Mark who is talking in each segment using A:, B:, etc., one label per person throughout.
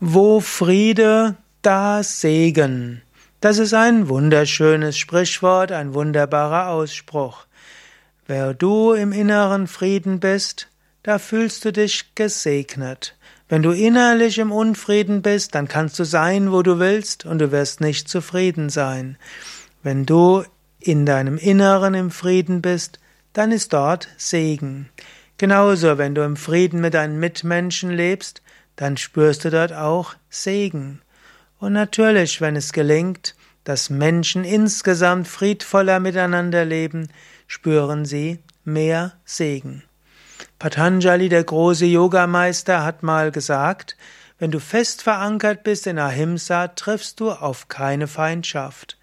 A: Wo Friede, da Segen. Das ist ein wunderschönes Sprichwort, ein wunderbarer Ausspruch. Wer du im inneren Frieden bist, da fühlst du dich gesegnet. Wenn du innerlich im Unfrieden bist, dann kannst du sein, wo du willst, und du wirst nicht zufrieden sein. Wenn du in deinem Inneren im Frieden bist, dann ist dort Segen. Genauso, wenn du im Frieden mit deinen Mitmenschen lebst, dann spürst du dort auch Segen. Und natürlich, wenn es gelingt, dass Menschen insgesamt friedvoller miteinander leben, spüren sie mehr Segen. Patanjali, der große Yogameister, hat mal gesagt, wenn du fest verankert bist in Ahimsa, triffst du auf keine Feindschaft.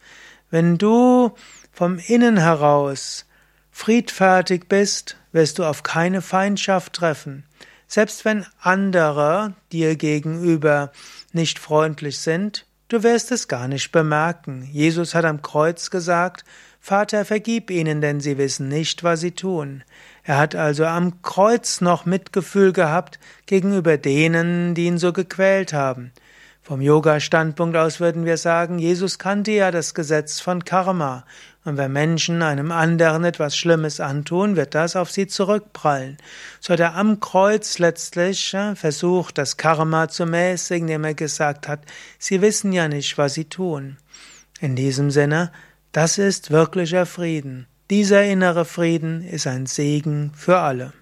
A: Wenn du vom Innen heraus friedfertig bist, wirst du auf keine Feindschaft treffen. Selbst wenn andere dir gegenüber nicht freundlich sind, du wirst es gar nicht bemerken. Jesus hat am Kreuz gesagt, Vater, vergib ihnen, denn sie wissen nicht, was sie tun. Er hat also am Kreuz noch Mitgefühl gehabt gegenüber denen, die ihn so gequält haben. Vom Yoga-Standpunkt aus würden wir sagen, Jesus kannte ja das Gesetz von Karma. Und wenn Menschen einem anderen etwas Schlimmes antun, wird das auf sie zurückprallen. So hat er am Kreuz letztlich versucht, das Karma zu mäßigen, indem er gesagt hat, sie wissen ja nicht, was sie tun. In diesem Sinne, das ist wirklicher Frieden. Dieser innere Frieden ist ein Segen für alle.